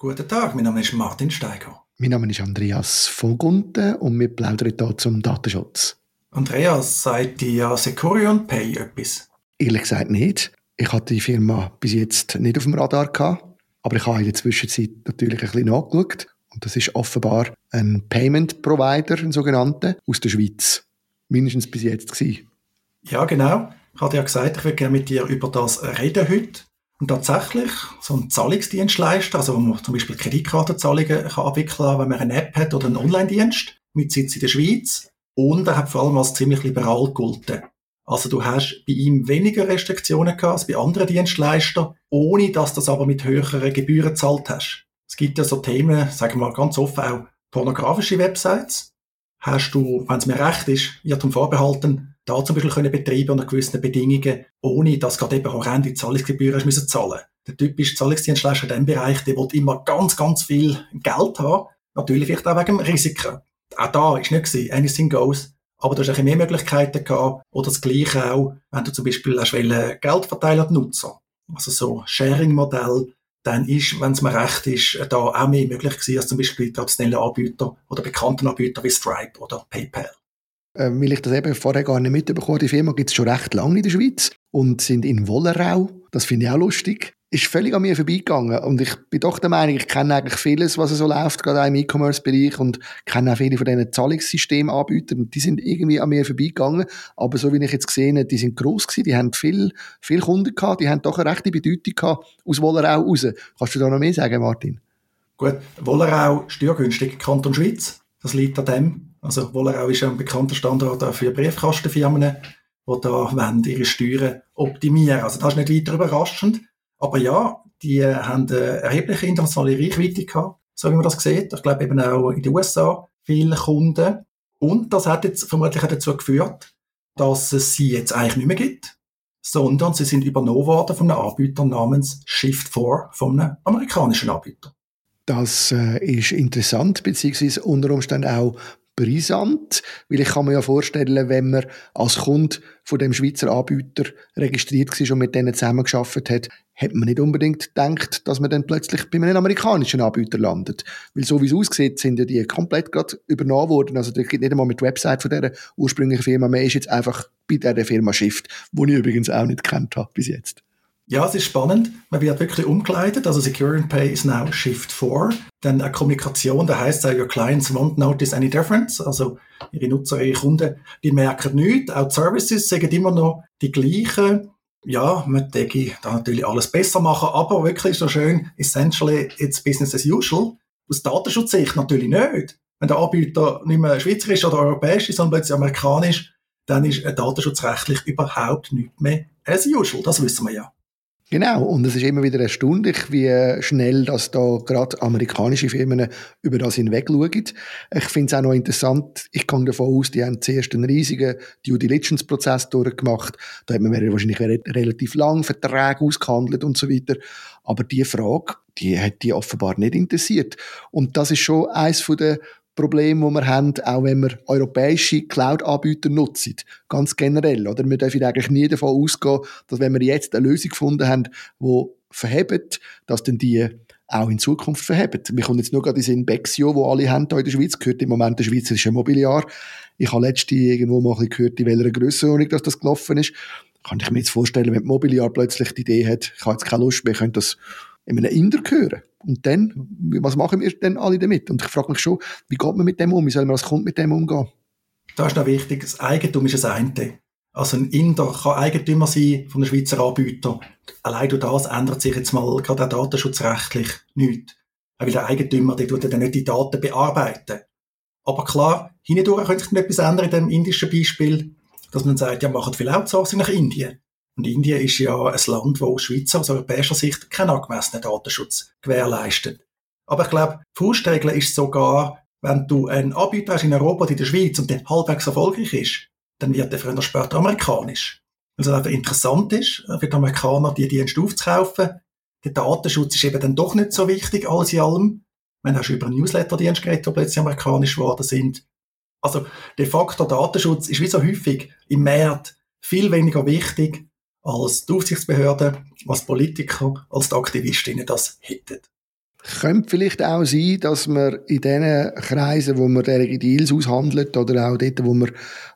Guten Tag, mein Name ist Martin Steiger. Mein Name ist Andreas Vogunten und wir plaudern hier zum Datenschutz. Andreas, sagt dir Securion Pay etwas? Ehrlich gesagt nicht. Ich hatte die Firma bis jetzt nicht auf dem Radar gehabt, aber ich habe in der Zwischenzeit natürlich ein bisschen nachgeschaut. Und das ist offenbar ein Payment Provider, ein sogenannter, aus der Schweiz. Mindestens bis jetzt gewesen. Ja, genau. Ich hatte ja gesagt, ich würde gerne mit dir über das reden heute. Und tatsächlich, so ein Zahlungsdienstleister, also wo man zum Beispiel Kreditkartenzahlungen kann abwickeln kann, wenn man eine App hat oder einen Online-Dienst mit Sitz in der Schweiz. Und er hat vor allem als ziemlich liberal gegolten. Also du hast bei ihm weniger Restriktionen gehabt als bei anderen Dienstleistern, ohne dass du das aber mit höheren Gebühren gezahlt hast. Es gibt ja so Themen, sagen wir mal ganz offen, auch pornografische Websites. Hast du, wenn es mir recht ist, Irrtum vorbehalten, da zum Beispiel können betreiben unter gewissen Bedingungen, ohne dass gerade eben horrende Zahlungsgebühren müssen zahlen. Der typische Zahlungsdienstleister in diesem Bereich, der will immer ganz, ganz viel Geld haben. Natürlich vielleicht auch wegen dem Risiken. Auch da ist nicht gewesen, anything goes. Aber du hast ein mehr Möglichkeiten gehabt. Oder das Gleiche auch, wenn du zum Beispiel hast Geld verteilen an Nutzer. Also so Sharing-Modell. Dann ist, wenn es mir recht ist, da auch mehr möglich gewesen als zum Beispiel traditionelle Anbieter oder bekannten Anbieter wie Stripe oder PayPal. Äh, weil ich das eben vorher gar nicht mitbekommen Die Firma gibt es schon recht lange in der Schweiz und sind in Wollerau. Das finde ich auch lustig. Ist völlig an mir vorbeigegangen. Und ich bin doch der Meinung, ich kenne eigentlich vieles, was so läuft, gerade auch im E-Commerce-Bereich und kenne auch viele von diesen Zahlungssystemanbietern. Die sind irgendwie an mir vorbeigegangen. Aber so wie ich jetzt gesehen habe, die sind gross gewesen, die haben viel, viel Kunden gehabt, die haben doch eine rechte Bedeutung gehabt aus Wollerau raus. Kannst du da noch mehr sagen, Martin? Gut, Wollerau, steuergünstig, Kanton Schweiz. Das liegt an dem. Also Wollerau ist ja ein bekannter Standort auch für Briefkastenfirmen, die da wollen, ihre Steuern optimieren. Also das ist nicht weiter überraschend. Aber ja, die haben eine erhebliche internationale Reichweite gehabt, so wie man das sieht. Ich glaube eben auch in den USA viele Kunden. Und das hat jetzt vermutlich auch dazu geführt, dass es sie jetzt eigentlich nicht mehr gibt, sondern sie sind übernommen worden von einem Anbieter namens Shift4, von einem amerikanischen Anbieter. Das äh, ist interessant, beziehungsweise unter Umständen auch brisant, weil ich kann mir ja vorstellen, wenn man als Kunde von dem Schweizer Anbieter registriert war und mit denen zusammengearbeitet hat, hat man nicht unbedingt gedacht, dass man dann plötzlich bei einem amerikanischen Anbieter landet. Weil so wie es aussieht, sind ja die komplett gerade übernommen worden. Also da geht nicht einmal mit der Website von dieser ursprünglichen Firma, man ist jetzt einfach bei dieser Firma Shift, die ich übrigens auch nicht kennt habe bis jetzt. Ja, es ist spannend. Man wird wirklich umgeleitet. Also Secure and Pay is now Shift 4. Dann eine Kommunikation, da heißt es, your clients won't notice any difference. Also ihre Nutzer, ihre Kunden, die merken nichts. Auch die Services sagen immer noch die gleichen. Ja, man denke da natürlich alles besser machen, aber wirklich so schön, essentially it's business as usual. Aus Datenschutzsicht natürlich nicht. Wenn der Anbieter nicht mehr schweizerisch oder europäisch ist, sondern plötzlich amerikanisch, dann ist datenschutzrechtlich überhaupt nicht mehr as usual. Das wissen wir ja. Genau, und es ist immer wieder erstaunlich, wie schnell dass da gerade amerikanische Firmen über das hinweg schauen. Ich finde es auch noch interessant, ich gehe davon aus, die haben zuerst einen riesigen Due Diligence-Prozess durchgemacht. Da hat man wahrscheinlich relativ lang Verträge ausgehandelt und so weiter. Aber die Frage, die hat die offenbar nicht interessiert. Und das ist schon eins von den Problem, das wir haben, auch wenn wir europäische Cloud-Anbieter nutzen. Ganz generell. Oder wir dürfen eigentlich nie davon ausgehen, dass wenn wir jetzt eine Lösung gefunden haben, die verhebt, dass dann die auch in Zukunft verhebt. Wir kommen jetzt nur gerade in Bexio, wo alle haben hier in der Schweiz, gehört im Moment der schweizerische Mobiliar. Ich habe letztens irgendwo mal ein gehört, in welcher Grössenordnung das gelaufen ist. Kann ich mir jetzt vorstellen, wenn Mobiliar plötzlich die Idee hat, ich habe jetzt keine Lust mehr, könnte das in einem Inder hören. Und dann, was machen wir denn alle damit? Und ich frage mich schon, wie geht man mit dem um? Wie soll man als Kunde mit dem umgehen? Da ist noch wichtig, das Eigentum ist das eine. Also ein Inder kann Eigentümer sein von einem Schweizer Anbieter. Allein durch das ändert sich jetzt mal gerade auch datenschutzrechtlich nichts. Weil der Eigentümer, der tut dann nicht die Daten bearbeiten. Aber klar, hindurch könnte sich etwas ändern in dem indischen Beispiel, dass man sagt, ja, machen viel Outsourcing nach Indien. Und Indien ist ja ein Land, wo aus Schweizer, aus europäischer Sicht keinen angemessenen Datenschutz gewährleistet. Aber ich glaube, Faustregel ist sogar, wenn du einen Anbieter hast in Europa oder in der Schweiz und der halbwegs erfolgreich ist, dann wird der früher oder später amerikanisch. Weil es einfach interessant ist, für die Amerikaner die Dienste aufzukaufen. Der Datenschutz ist eben dann doch nicht so wichtig, alles in allem. Man hast über Newsletter-Dienste geredet, die plötzlich amerikanisch geworden sind. Also, de facto Datenschutz ist wie so häufig im März viel weniger wichtig als die Aufsichtsbehörden, als Politiker, als die Aktivistinnen das hätten. Könnte vielleicht auch sein, dass man in den Kreisen, wo man derige Deals aushandelt oder auch dort, wo man,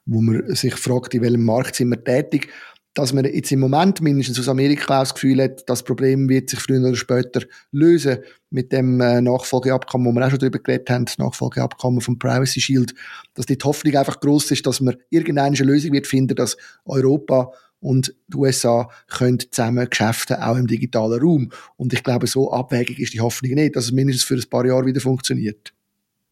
wo man sich fragt, in welchem Markt sind wir tätig, dass man jetzt im Moment mindestens aus Amerika auch das Gefühl hat, das Problem wird sich früher oder später lösen mit dem äh, Nachfolgeabkommen, wo wir auch schon darüber geredet haben, das Nachfolgeabkommen vom Privacy Shield, dass die Hoffnung einfach groß ist, dass man irgendeine Lösung wird finden, dass Europa und die USA können zusammen Geschäfte auch im digitalen Raum. Und ich glaube, so abwägig ist die Hoffnung nicht, dass es mindestens für ein paar Jahre wieder funktioniert.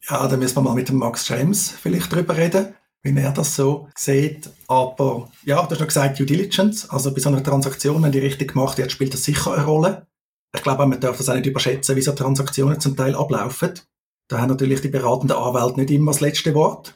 Ja, da müssen wir mal mit dem Max James vielleicht drüber reden wie er das so sieht. Aber ja, du hast noch gesagt Due Diligence. Also bei so einer Transaktion, wenn die richtig gemacht wird, spielt das sicher eine Rolle. Ich glaube, man darf das auch nicht überschätzen, wie so Transaktionen zum Teil ablaufen. Da haben natürlich die beratenden Anwälte nicht immer das letzte Wort.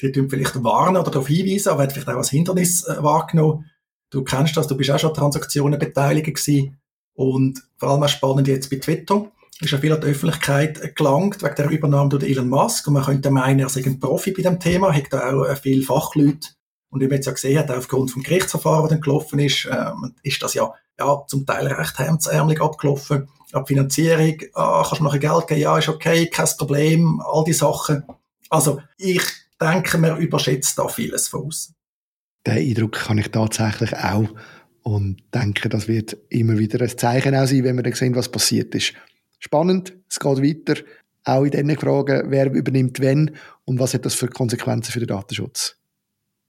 Die tun vielleicht warnen oder darauf hinweisen, aber vielleicht auch als Hindernis äh, wahrgenommen. Du kennst das, du bist auch schon an Transaktionen beteiligt gewesen. Und vor allem auch spannend jetzt bei Twitter ist ja viel an die Öffentlichkeit gelangt, wegen der Übernahme durch Elon Musk. Und man könnte meinen, er sei ein Profi bei dem Thema, hat da auch äh, viele Fachleute. Und wie man jetzt ja gesehen hat, aufgrund vom Gerichtsverfahren, das dann gelaufen ist, äh, ist das ja, ja zum Teil recht hemdsärmelig abgelaufen. Ab Finanzierung, ah, kannst du noch Geld geben? Ja, ist okay, kein Problem, all die Sachen. Also, ich denke, man überschätzt da vieles von uns. Den Eindruck kann ich tatsächlich auch und denke, das wird immer wieder ein Zeichen auch sein, wenn wir dann sehen, was passiert ist. Spannend, es geht weiter. Auch in diesen Fragen, wer übernimmt wenn und was hat das für Konsequenzen für den Datenschutz.